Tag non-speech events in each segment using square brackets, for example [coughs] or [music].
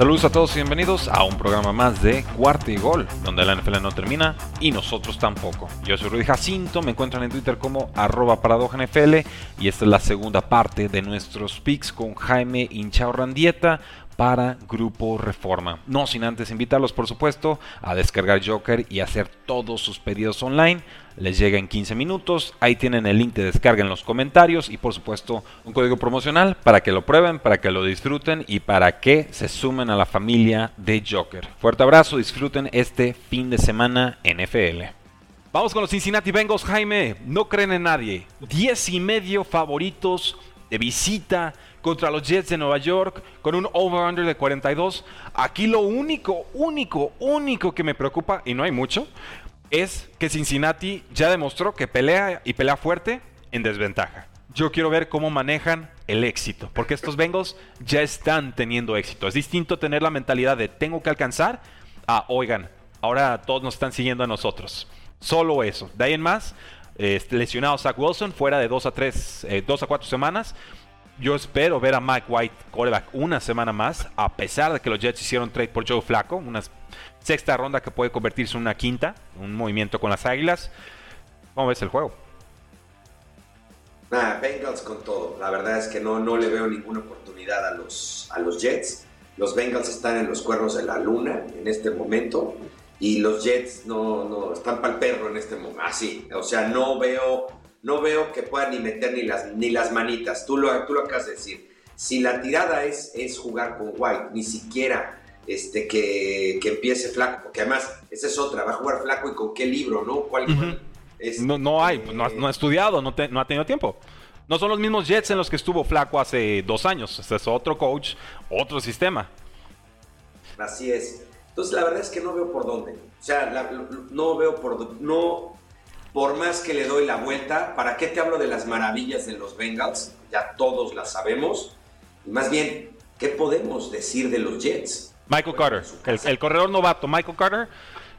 Saludos a todos y bienvenidos a un programa más de Cuarto y Gol, donde la NFL no termina y nosotros tampoco. Yo soy Rudy Jacinto, me encuentran en Twitter como arroba NFL y esta es la segunda parte de nuestros picks con Jaime Randieta para Grupo Reforma. No sin antes invitarlos, por supuesto, a descargar Joker y hacer todos sus pedidos online. Les llega en 15 minutos. Ahí tienen el link de descarga en los comentarios y, por supuesto, un código promocional para que lo prueben, para que lo disfruten y para que se sumen a la familia de Joker. Fuerte abrazo, disfruten este fin de semana NFL. Vamos con los Cincinnati Bengals, Jaime. No creen en nadie. 10 y medio favoritos de visita contra los Jets de Nueva York con un over-under de 42. Aquí lo único, único, único que me preocupa, y no hay mucho, es que Cincinnati ya demostró que pelea y pelea fuerte en desventaja. Yo quiero ver cómo manejan el éxito, porque estos Bengals ya están teniendo éxito. Es distinto tener la mentalidad de tengo que alcanzar a, oigan, ahora todos nos están siguiendo a nosotros. Solo eso. De ahí en más, este, lesionado Zach Wilson, fuera de 2 a 3, 2 eh, a 4 semanas. Yo espero ver a Mike White, quarterback, una semana más, a pesar de que los Jets hicieron trade por Joe Flaco, una sexta ronda que puede convertirse en una quinta, un movimiento con las Águilas. ¿Cómo ves el juego? Nada, Bengals con todo. La verdad es que no, no le veo ninguna oportunidad a los, a los Jets. Los Bengals están en los cuernos de la luna en este momento y los Jets no, no están para el perro en este momento. Así, o sea, no veo no veo que puedan ni meter ni las, ni las manitas. Tú lo, tú lo acabas de decir. Si la tirada es, es jugar con White, ni siquiera este, que, empiece flaco, porque además, esa es otra, va a jugar flaco y con qué libro, ¿no? ¿Cuál, no, no hay, no ha, estudiado, no, no ha tenido tiempo. No son los mismos Jets en los que estuvo flaco hace dos años. Este es otro coach, otro sistema. Así es. Entonces, la verdad es que no veo por dónde. O sea, no veo por no por más que le doy la vuelta, ¿para qué te hablo de las maravillas de los Bengals? Ya todos las sabemos. Y más bien, ¿qué podemos decir de los Jets? Michael Carter, el, corredor novato, Michael Carter,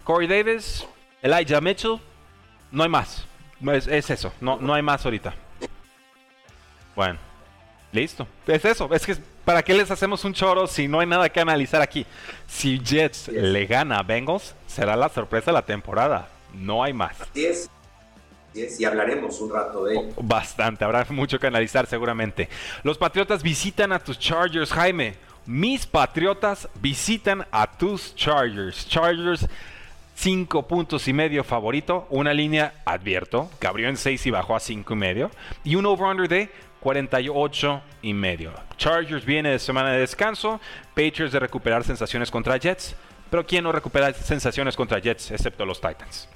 Corey Davis, Elijah Mitchell, no hay más. Es, eso, no, no hay más ahorita. Bueno, listo. Es eso, es que ¿para qué les hacemos un choro si no hay nada que analizar aquí? Si Jets le gana a Bengals, será la sorpresa de la temporada. No hay más. Así es y hablaremos un rato de ello. Bastante, habrá mucho que analizar seguramente. Los Patriotas visitan a tus Chargers, Jaime. Mis Patriotas visitan a tus Chargers. Chargers, 5 puntos y medio favorito. Una línea, advierto, que abrió en 6 y bajó a 5 y medio. Y un over-under de 48 y medio. Chargers viene de semana de descanso. Patriots de recuperar sensaciones contra Jets. Pero ¿quién no recupera sensaciones contra Jets excepto los Titans?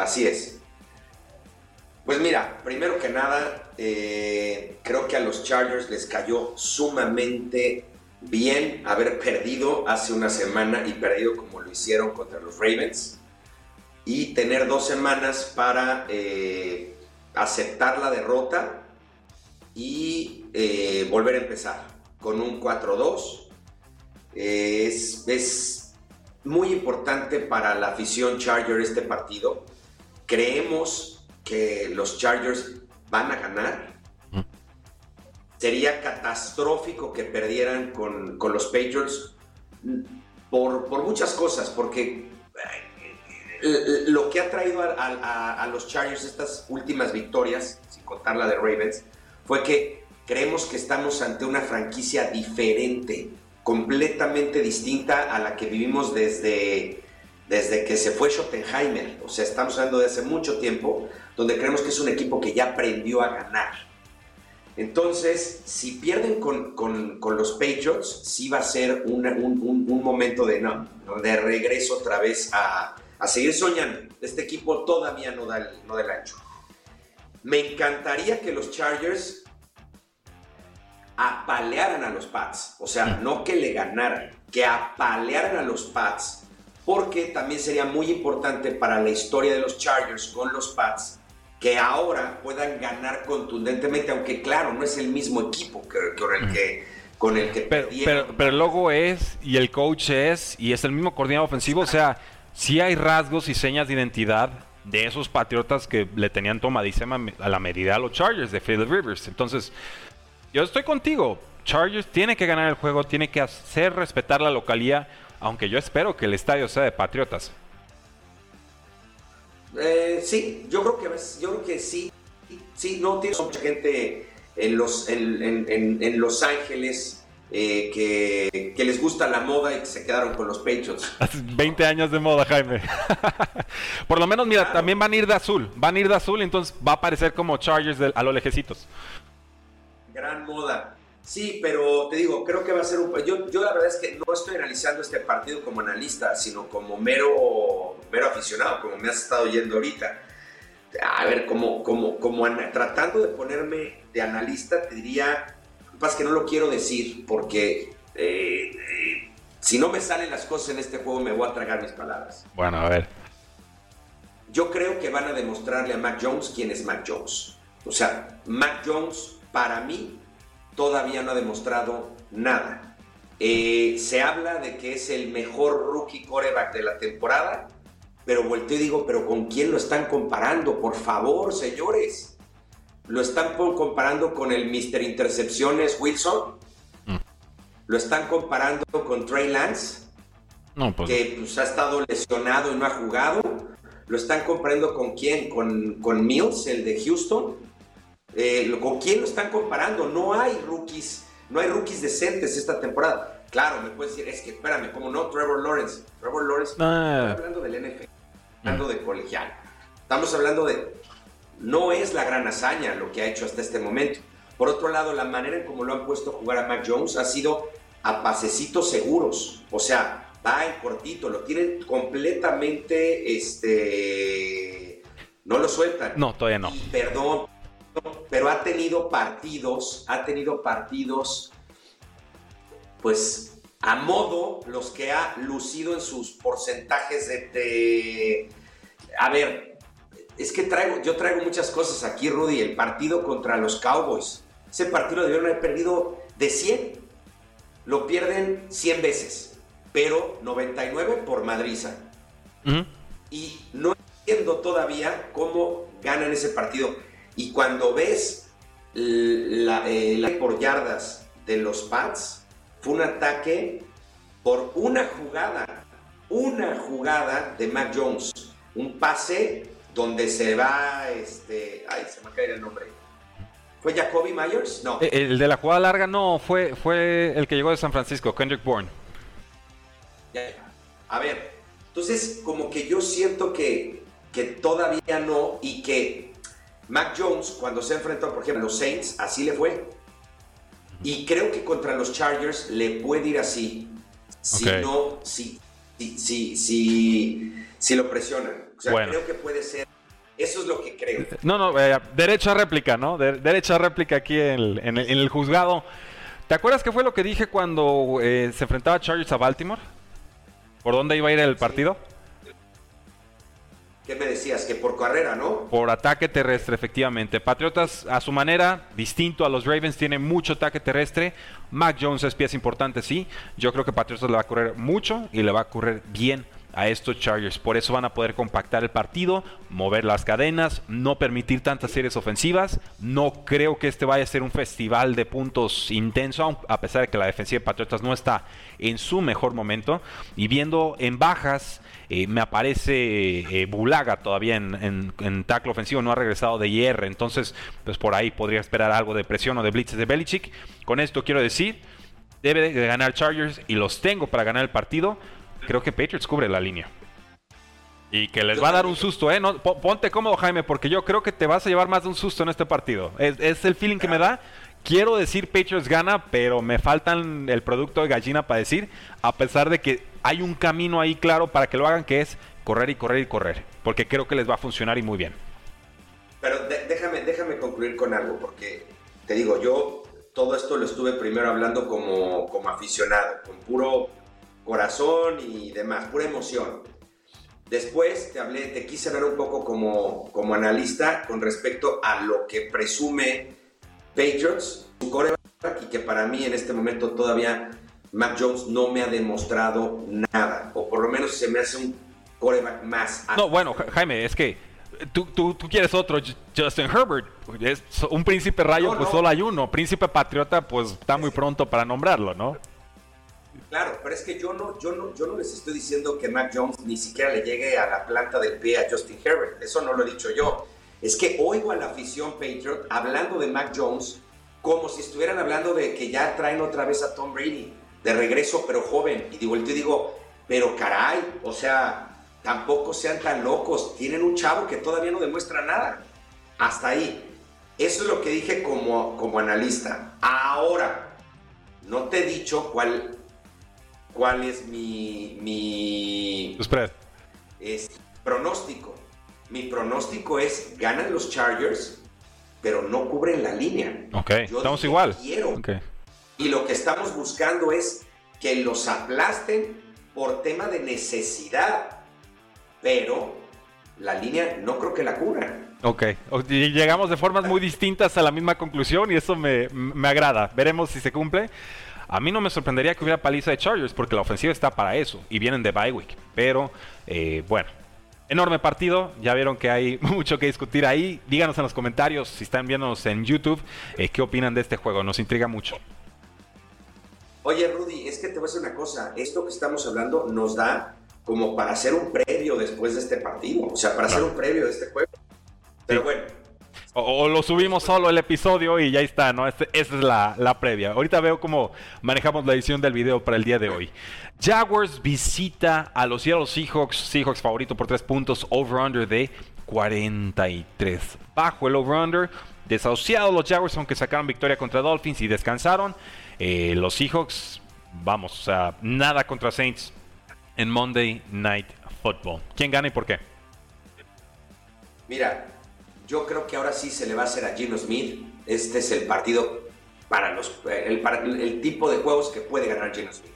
Así es. Pues mira, primero que nada, eh, creo que a los Chargers les cayó sumamente bien haber perdido hace una semana y perdido como lo hicieron contra los Ravens y tener dos semanas para eh, aceptar la derrota y eh, volver a empezar con un 4-2. Es, es muy importante para la afición Charger este partido. Creemos que los Chargers van a ganar. Sería catastrófico que perdieran con, los Patriots por, muchas cosas, porque eh, lo que ha traído a, los Chargers estas últimas victorias, sin contar la de Ravens, fue que creemos que estamos ante una franquicia diferente, completamente distinta a la que vivimos desde, desde que se fue Schottenheimer. O sea, estamos hablando de hace mucho tiempo, donde creemos que es un equipo que ya aprendió a ganar. Entonces, si pierden con, los Patriots, sí va a ser un, momento de, no, de regreso otra vez a, seguir soñando. Este equipo todavía no da, el, no da el ancho. Me encantaría que los Chargers apalearan a los Pats. O sea, no que le ganaran, que apalearan a los Pats. Porque también sería muy importante para la historia de los Chargers con los Pats que ahora puedan ganar contundentemente, aunque claro, no es el mismo equipo que, con el que con el que pero, pero, el logo es y el coach es y es el mismo coordinador ofensivo, o sea, sí hay rasgos y señas de identidad de esos patriotas que le tenían tomadísima a la medida a los Chargers de Philip Rivers. Entonces, yo estoy contigo. Chargers tiene que ganar el juego, tiene que hacer respetar la localía, aunque yo espero que el estadio sea de Patriotas. Eh, sí, yo creo que yo creo que sí. Sí, no tiene mucha gente en Los, en, los Ángeles eh, que, les gusta la moda y que se quedaron con los Patriots. [laughs] 20 años de moda, Jaime. [laughs] Por lo menos, mira, también van a ir de azul. Van a ir de azul, entonces va a parecer como Chargers a los lejecitos. Gran moda. Sí, pero te digo, creo que va a ser un... Yo, yo la verdad es que no estoy analizando este partido como analista, sino como mero, mero aficionado, como me has estado yendo ahorita. A ver, como, como, como tratando de ponerme de analista, te diría, pasa que no lo quiero decir porque eh, eh, si no me salen las cosas en este juego me voy a tragar mis palabras. Bueno, a ver. Yo creo que van a demostrarle a Mac Jones quién es Mac Jones. O sea, Mac Jones para mí todavía no ha demostrado nada. Eh, se habla de que es el mejor rookie coreback de la temporada, pero volteo y digo, pero ¿con quién lo están comparando? Por favor, señores. ¿Lo están comparando con el Mr. Intercepciones Wilson? Mm. ¿Lo están comparando con Trey Lance? No, pues... Que pues, ha estado lesionado y no ha jugado. ¿Lo están comparando con quién? ¿Con, con Mills, el de Houston? Eh, ¿Con quién lo están comparando? No hay rookies, no hay rookies decentes esta temporada. Claro, me puedes decir, es que espérame, ¿cómo no? Trevor Lawrence. Trevor Lawrence, ah. hablando del NFL, hablando de colegial. Estamos hablando de. No es la gran hazaña lo que ha hecho hasta este momento. Por otro lado, la manera en cómo lo han puesto a jugar a Mac Jones ha sido a pasecitos seguros. O sea, va en cortito, lo tienen completamente. Este. No lo sueltan. No, todavía no. perdón, pero ha tenido partidos, ha tenido partidos, pues a modo los que ha lucido en sus porcentajes de, a ver, es que traigo, yo traigo muchas cosas aquí, Rudy, el partido contra los Cowboys, ese partido debieron haber perdido de 100, lo pierden 100 veces, pero 99 por Madriza. Y no entiendo todavía cómo ganan ese partido y cuando ves la, eh, por yardas de los Pats, fue un ataque por una jugada, una jugada de Mac Jones, un pase donde se va, este, ay, se me ha caído el nombre. ¿Fue Jacoby Myers? No. Eh, el de la jugada larga no, fue, fue el que llegó de San Francisco, Kendrick Bourne. A ver, entonces como que yo siento que, que todavía no y que Mac Jones, cuando se enfrentó, por ejemplo, a los Saints, así le fue. Y creo que contra los Chargers le puede ir así. Si no, si, si, si, si, lo presionan. O sea, creo que puede ser. Eso es lo que creo. No, no, eh, derecha réplica, ¿no? derecha réplica aquí en el, juzgado. ¿Te acuerdas qué fue lo que dije cuando eh, se enfrentaba Chargers a Baltimore? ¿Por dónde iba a ir el partido? ¿Qué me decías? Que por carrera, ¿no? Por ataque terrestre, efectivamente. Patriotas, a su manera, distinto a los Ravens, tiene mucho ataque terrestre. Mac Jones es pieza importante, sí. Yo creo que Patriotas le va a correr mucho y le va a correr bien a estos Chargers. Por eso van a poder compactar el partido, mover las cadenas, no permitir tantas series ofensivas. No creo que este vaya a ser un festival de puntos intenso, a pesar de que la defensiva de Patriotas no está en su mejor momento. Y viendo en bajas eh, me aparece eh, Bulaga todavía en, en, tackle ofensivo, no ha regresado de IR, entonces pues por ahí podría esperar algo de presión o de blitzes de Belichick. Con esto quiero decir, debe de ganar Chargers y los tengo para ganar el partido. Creo que Patriots cubre la línea. Y que les va a dar un susto, ¿eh? ponte cómodo, Jaime, porque yo creo que te vas a llevar más de un susto en este partido. Es, es el feeling que me da quiero decir Patriots gana, pero me faltan el producto de gallina para decir, a pesar de que hay un camino ahí claro para que lo hagan, que es correr y correr y correr, porque creo que les va a funcionar y muy bien. Pero déjame, déjame concluir con algo, porque te digo, yo todo esto lo estuve primero hablando como, como aficionado, con puro corazón y demás, pura emoción. Después te hablé, te quise ver un poco como, como analista con respecto a lo que presume Patriots, su coreback, y que para mí en este momento todavía Mac Jones no me ha demostrado nada, o por lo menos se me hace un coreback más. No, bueno, Jaime, es que tú, tú, tú, quieres otro Justin Herbert. Es un príncipe rayo, pues solo hay uno. Príncipe patriota, pues está muy pronto para nombrarlo, ¿no? Claro, pero es que yo no, yo no, yo no les estoy diciendo que Mac Jones ni siquiera le llegue a la planta del pie a Justin Herbert. Eso no lo he dicho yo. Es que oigo a la afición Patriot hablando de Mac Jones como si estuvieran hablando de que ya traen otra vez a Tom Brady de regreso, pero joven. Y digo, yo digo, pero caray, o sea, tampoco sean tan locos. Tienen un chavo que todavía no demuestra nada. Hasta ahí. Eso es lo que dije como, como analista. Ahora, no te he dicho cuál, cuál es mi, mi Es, pronóstico. Mi pronóstico es ganan los Chargers, pero no cubren la línea. Ok, estamos igual. Y lo que estamos buscando es que los aplasten por tema de necesidad pero la línea no creo que la cubra. Ok, llegamos de formas muy distintas a la misma conclusión y eso me, agrada. Veremos si se cumple. A mí no me sorprendería que hubiera paliza de Chargers porque la ofensiva está para eso y vienen de bye week. Pero eh, bueno, enorme partido. Ya vieron que hay [laughs] mucho que discutir ahí. Díganos en los comentarios si están viéndonos en YouTube eh, qué opinan de este juego. Nos intriga mucho. Oye, Rudy, es que te voy a decir una cosa. Esto que estamos hablando nos da como para hacer un previo después de este partido, o sea, para hacer un previo de este juego. Pero bueno. O, lo subimos solo el episodio y ya está, ¿no? Este, esa es la, la, previa. Ahorita veo cómo manejamos la edición del video para el día de hoy. Jaguars visita a los Seattle Seahawks, Seahawks favorito por 3 puntos, over-under de 43. Bajo el over-under, desahuciados los Jaguars, aunque sacaron victoria contra Dolphins y descansaron. Eh, los Seahawks, vamos, o sea, nada contra Saints en Monday Night Football. ¿Quién gana y por qué? Mira, yo creo que ahora sí se le va a hacer a Gino Smith. Este es el partido para los el, el tipo de juegos que puede ganar Gino Smith.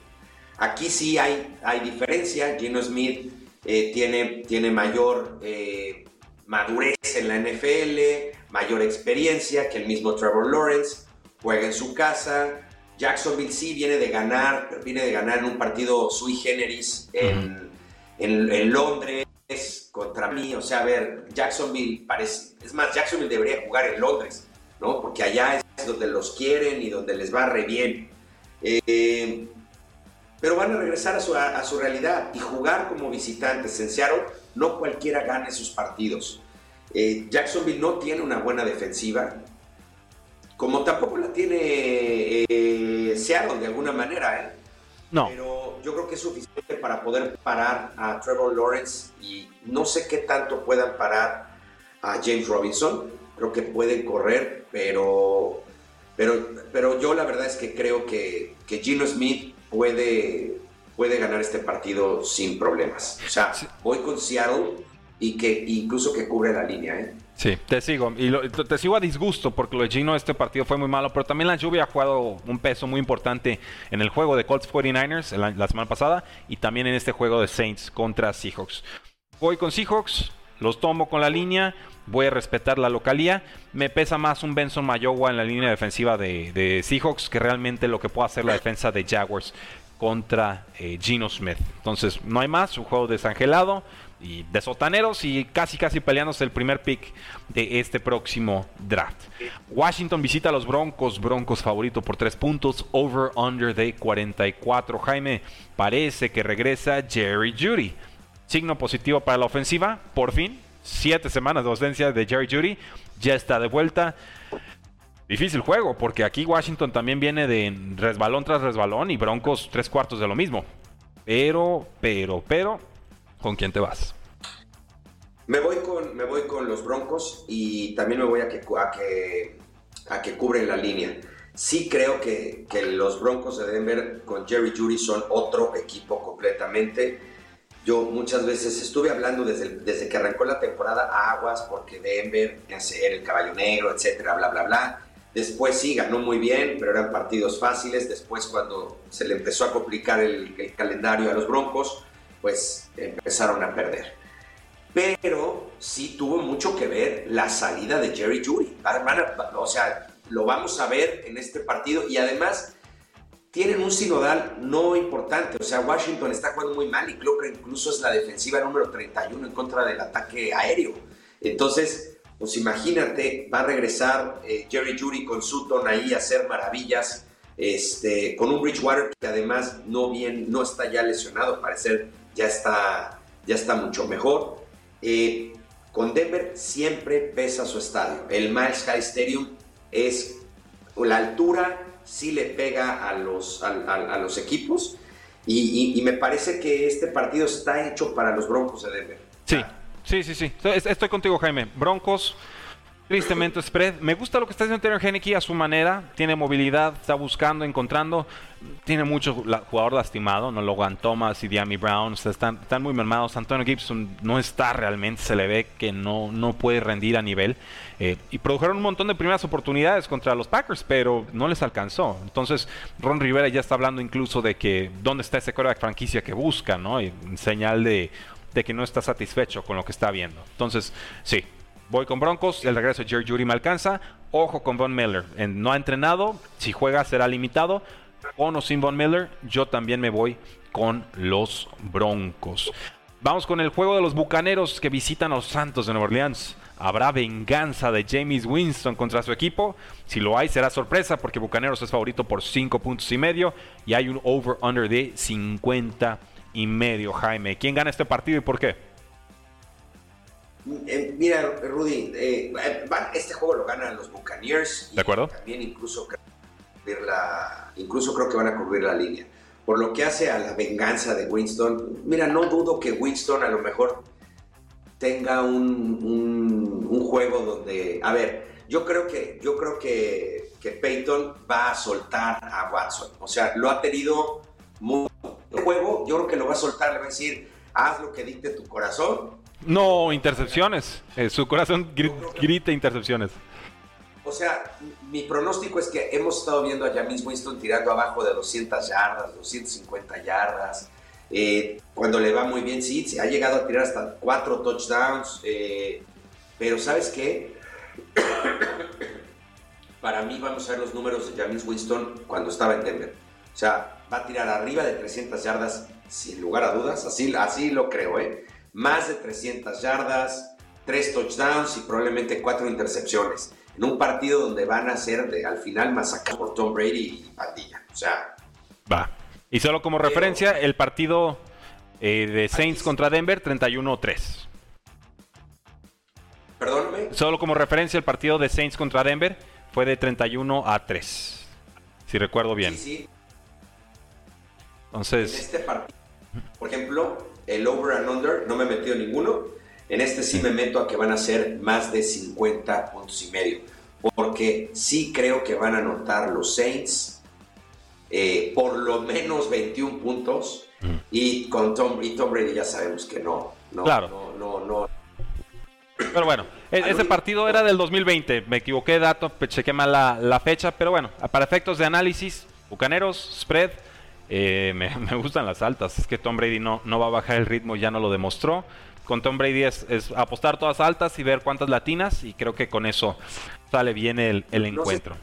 Aquí sí hay, hay diferencia. Gino Smith eh, tiene, tiene mayor eh, madurez en la NFL, mayor experiencia que el mismo Trevor Lawrence. Juega en su casa, Jacksonville sí viene de ganar, viene de ganar en un partido sui generis en, en, Londres contra mí. O sea, a ver, Jacksonville parece. Es más, Jacksonville debería jugar en Londres, ¿no? Porque allá es donde los quieren y donde les va re bien. Eh, pero van a regresar a su, realidad y jugar como visitantes en Seattle. No cualquiera gane sus partidos. Eh, Jacksonville no tiene una buena defensiva como tampoco la tiene eh, Seattle de alguna manera, ¿eh? No. Pero yo creo que es suficiente para poder parar a Trevor Lawrence y no sé qué tanto puedan parar a James Robinson. Creo que pueden correr, pero, pero, pero yo la verdad es que creo que, que Gino Smith puede, puede ganar este partido sin problemas. O sea, voy con Seattle y que incluso que cubre la línea, ¿eh? Sí, te sigo. Y te sigo a disgusto porque lo de Gino este partido fue muy malo, pero también la lluvia ha jugado un peso muy importante en el juego de Colts 49ers la, semana pasada y también en este juego de Saints contra Seahawks. Voy con Seahawks, los tomo con la línea, voy a respetar la localía. Me pesa más un Benson Mayowa en la línea defensiva de, Seahawks que realmente lo que puede hacer la defensa de Jaguars contra eh, Gino Smith. Entonces, no hay más, un juego desangelado y de sotaneros y casi casi peleándose el primer pick de este próximo draft. Washington visita a los Broncos, Broncos favorito por 3 puntos, over under de 44. Jaime, parece que regresa Jerry Judy. Signo positivo para la ofensiva, por fin. Siete semanas de ausencia de Jerry Judy, ya está de vuelta. Difícil juego, porque aquí Washington también viene de resbalón tras resbalón y Broncos tres cuartos de lo mismo. Pero, pero, pero, ¿Con quién te vas? Me voy con, me voy con los Broncos y también me voy a que, a que, a que cubren la línea. Sí creo que, que los Broncos de Denver con Jerry Judy son otro equipo completamente. Yo muchas veces estuve hablando desde, desde que arrancó la temporada a aguas porque Denver, ser el caballo negro, etcétera, bla, bla, bla. Después sí, ganó muy bien, pero eran partidos fáciles. Después cuando se le empezó a complicar el calendario a los Broncos, pues empezaron a perder. Pero sí tuvo mucho que ver la salida de Jerry Judy. O sea, lo vamos a ver en este partido y además tienen un sinodal no importante. O sea, Washington está jugando muy mal y creo que incluso es la defensiva número 31 en contra del ataque aéreo. Entonces, pues imagínate, va a regresar eh, Jerry Judy con Sutton ahí a hacer maravillas. Este, con un Bridgewater que además no bien, no está ya lesionado, parecer ya está, ya está mucho mejor. Eh, con Denver siempre pesa su estadio. El Miles High Stadium es la altura, sí le pega a los, a, los equipos. Y, me parece que este partido está hecho para los Broncos de Denver. Sí, sí, sí, sí. Estoy contigo, Jaime. Broncos Tristemente, spread. Me gusta lo que está haciendo Taylor Henneke a su manera. Tiene movilidad, está buscando, encontrando. Tiene mucho jugador lastimado, ¿no? Logan Thomas y Diami Brown están, están muy mermados. Antonio Gibson no está realmente, se le ve que no, no puede rendir a nivel. Eh, y produjeron un montón de primeras oportunidades contra los Packers, pero no les alcanzó. Entonces, Ron Rivera ya está hablando incluso de que dónde está ese quarterback franquicia que busca, ¿no? Y señal de, de que no está satisfecho con lo que está viendo. Entonces, sí, Voy con Broncos, el regreso de Jerry Judy me alcanza. Ojo con Von Miller. no ha entrenado, si juega será limitado. Con o sin Von Miller, yo también me voy con los Broncos. Vamos con el juego de los Bucaneros que visitan a los Santos de Nueva Orleans. ¿Habrá venganza de James Winston contra su equipo? Si lo hay, será sorpresa porque Bucaneros es favorito por 5 puntos y medio y hay un over-under de 50 y medio, Jaime. ¿Quién gana este partido y por qué? Eh, mira, Rudy, eh, este juego lo ganan los Buccaneers. ¿De acuerdo? También incluso, incluso creo que van a cubrir la línea. Por lo que hace a la venganza de Winston, mira, no dudo que Winston a lo mejor tenga un, un, juego donde, a ver, yo creo que, yo creo que, que Peyton va a soltar a Watson. O sea, lo ha tenido muy juego, yo creo que lo va a soltar, le va a decir, haz lo que dicte tu corazón no, intercepciones. Eh, su corazón grita intercepciones. O sea, mi pronóstico es que hemos estado viendo a James Winston tirando abajo de 200 yardas, 250 yardas. Eh, cuando le va muy bien, sí, se ha llegado a tirar hasta cuatro touchdowns. Eh, pero ¿sabes qué? [coughs] Para mí vamos a ver los números de James Winston cuando estaba en Denver. O sea, va a tirar arriba de 300 yardas sin lugar a dudas. Así, así lo creo, ¿eh? Más de 300 yardas, 3 touchdowns y probablemente 4 intercepciones. En un partido donde van a ser de, al final masacrados por Tom Brady y Pandilla. O sea. Va. Y solo como referencia, el partido eh, de Saints contra Denver, 31-3. Perdóname. Solo como referencia, el partido de Saints contra Denver fue de 31 a 3. Si recuerdo bien. Sí, sí. Entonces. En este partido, por ejemplo, el over and under, no me he metido ninguno. En este sí me meto a que van a ser más de 50 puntos y medio. Porque sí creo que van a anotar los Saints eh, por lo menos 21 puntos. Y con Tom, y Tom Brady ya sabemos que no. no claro. No, no, no. Pero bueno, e-, ese partido era del 2020. Me equivoqué de dato, chequé mal la, la fecha. Pero bueno, para efectos de análisis, Bucaneros, spread eh, [laughs] me, gustan las altas. Es que Tom Brady no, no va a bajar el ritmo, ya no lo demostró. Con Tom Brady es, apostar todas altas y ver cuántas latinas. Y creo que con eso sale bien el, encuentro.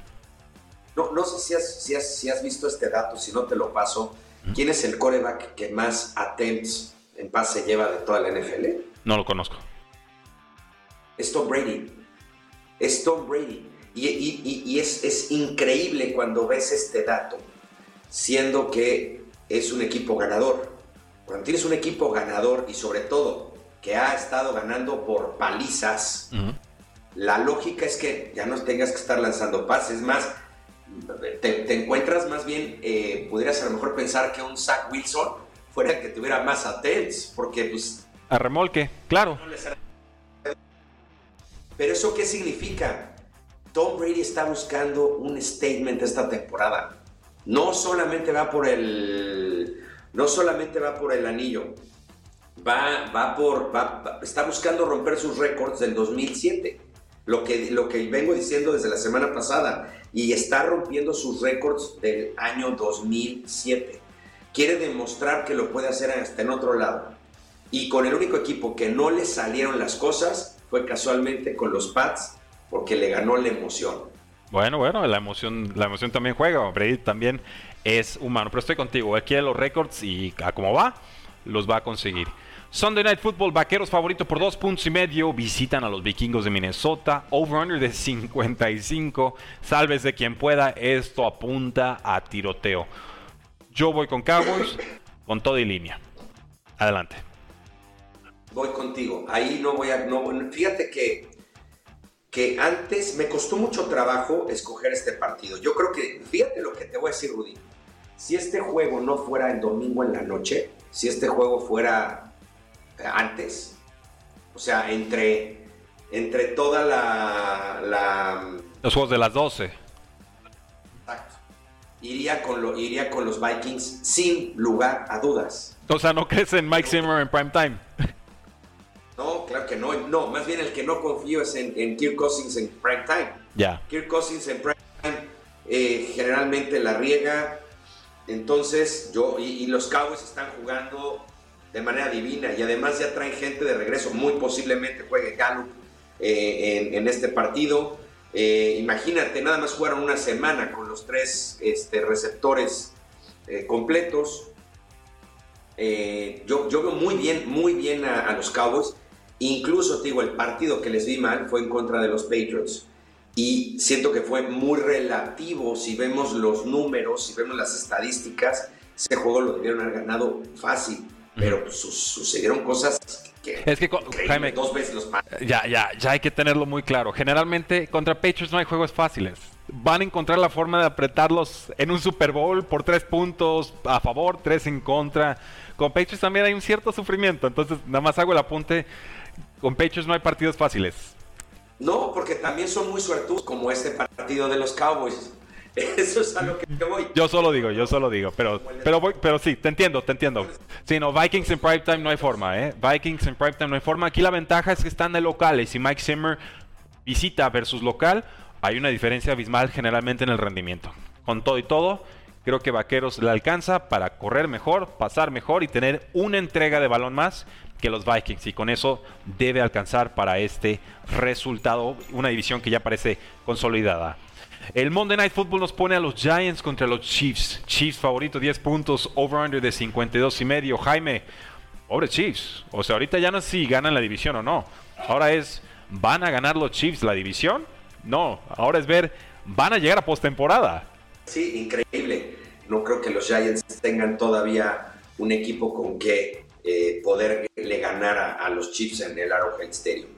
no, no, sé si has, si, has, si has, visto este dato, si no te lo paso. ¿Quién es el coreback que más attempts en pase lleva de toda la NFL? No lo conozco. Es Tom Brady. Es Tom Brady. Y, y es, es increíble cuando ves este dato siendo que es un equipo ganador. Cuando tienes un equipo ganador y sobre todo que ha estado ganando por palizas, la lógica es que ya no tengas que estar lanzando pases, más te, encuentras más bien, eh, pudieras a lo mejor pensar que un Zach Wilson fuera el que tuviera más attempts, porque pues... A remolque, claro. Pero eso qué significa? Tom Brady está buscando un statement esta temporada. No solamente va por el, no solamente va por el anillo, va, va por, está buscando romper sus récords del 2007. Lo que, lo que vengo diciendo desde la semana pasada y está rompiendo sus récords del año 2007. Quiere demostrar que lo puede hacer hasta en otro lado. Y con el único equipo que no le salieron las cosas fue casualmente con los Pats, porque le ganó la emoción. Bueno, bueno, la emoción, la emoción también juega. Brady también es humano. Pero estoy contigo. Él quiere los récords y a cómo va, los va a conseguir. Sunday Night Football, vaqueros favorito por dos puntos y medio. Visitan a los vikingos de Minnesota. Over-under de 55. Salves de quien pueda. Esto apunta a tiroteo. Yo voy con Cowboys, con todo y línea. Adelante. Voy contigo. Ahí no voy a. No, fíjate que que antes me costó mucho trabajo escoger este partido. Yo creo que, fíjate lo que te voy a decir, Rudy. Si este juego no fuera el domingo en la noche, si este juego fuera antes, o sea, entre, entre toda la, Los juegos de las 12. Exacto. Iría con, lo, iría con los Vikings sin lugar a dudas. O sea, ¿no crees en Mike Zimmer en prime time? [laughs] Claro que no. No, más bien el que no confío es en, Kirk Cousins en prime time. Ya. Kirk Cousins en prime time eh, generalmente la riega. Entonces, yo y, los Cowboys están jugando de manera divina y además ya traen gente de regreso. Muy posiblemente juegue Gallup eh, en, este partido. Eh, imagínate, nada más jugaron una semana con los tres este, receptores completos. yo, yo veo muy bien, muy bien a, a los Cowboys. Incluso, te digo, el partido que les vi mal fue en contra de los Patriots. Y siento que fue muy relativo. Si vemos los números, si vemos las estadísticas, ese juego lo debieron haber ganado fácil. Pero pues, sucedieron cosas que, es que Jaime, dos veces los ya, ya, ya hay que tenerlo muy claro. Generalmente contra Patriots no hay juegos fáciles. Van a encontrar la forma de apretarlos en un Super Bowl por tres puntos a favor, tres en contra. Con Patriots también hay un cierto sufrimiento. Entonces, nada más hago el apunte con Pechos no hay partidos fáciles. No, porque también son muy suertudos, como este partido de los Cowboys. [laughs] Eso es a lo que voy. Yo solo digo, yo solo digo, pero pero voy, pero sí, te entiendo, te entiendo. Sí, no, Vikings en primetime no hay forma, ¿eh? Vikings en primetime no hay forma. Aquí la ventaja es que están de locales y Mike Zimmer visita versus local, hay una diferencia abismal generalmente en el rendimiento. Con todo y todo, creo que Vaqueros le alcanza para correr mejor, pasar mejor y tener una entrega de balón más que los Vikings y con eso debe alcanzar para este resultado una división que ya parece consolidada. El Monday Night Football nos pone a los Giants contra los Chiefs. Chiefs favorito 10 puntos, over-under de 52 y medio. Jaime, pobre Chiefs. O sea, ahorita ya no es si ganan la división o no. Ahora es, ¿van a ganar los Chiefs la división? No, ahora es ver, ¿van a llegar a postemporada? Sí, increíble. No creo que los Giants tengan todavía un equipo con que eh, poderle ganar a, los Chiefs en el Arrowhead Stadium.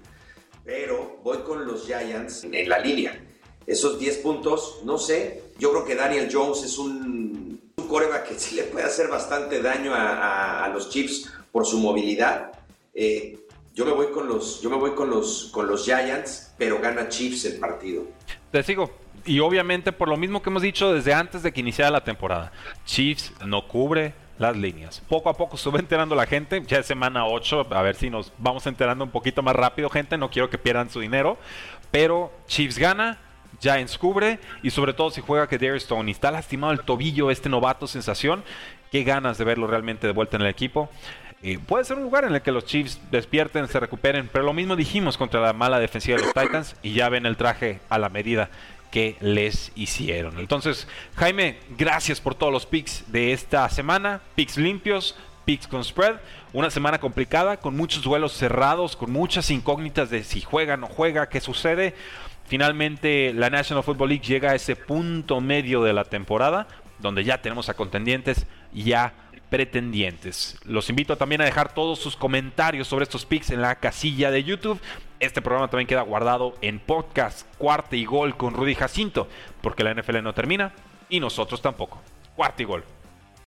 Pero voy con los Giants en la línea. Esos 10 puntos, no sé. Yo creo que Daniel Jones es un, un coreback que sí le puede hacer bastante daño a, los Chiefs por su movilidad. Eh, yo me voy con los, yo me voy con los, con los Giants, pero gana Chiefs el partido. Te sigo. Y obviamente por lo mismo que hemos dicho desde antes de que iniciara la temporada. Chiefs no cubre, las líneas. Poco a poco se enterando la gente, ya es semana 8, a ver si nos vamos enterando un poquito más rápido, gente, no quiero que pierdan su dinero, pero Chiefs gana, Giants cubre y sobre todo si juega que y está lastimado el tobillo, este novato sensación, qué ganas de verlo realmente de vuelta en el equipo. Eh, puede ser un lugar en el que los Chiefs despierten, se recuperen, pero lo mismo dijimos contra la mala defensiva de los Titans y ya ven el traje a la medida que les hicieron. Entonces, Jaime, gracias por todos los picks de esta semana. Picks limpios, picks con spread. Una semana complicada, con muchos duelos cerrados, con muchas incógnitas de si juega no juega, qué sucede. Finalmente, la National Football League llega a ese punto medio de la temporada, donde ya tenemos a contendientes ya pretendientes. Los invito también a dejar todos sus comentarios sobre estos picks en la casilla de YouTube. Este programa también queda guardado en podcast Cuarta y Gol con Rudy Jacinto, porque la NFL no termina y nosotros tampoco. Cuarta y Gol.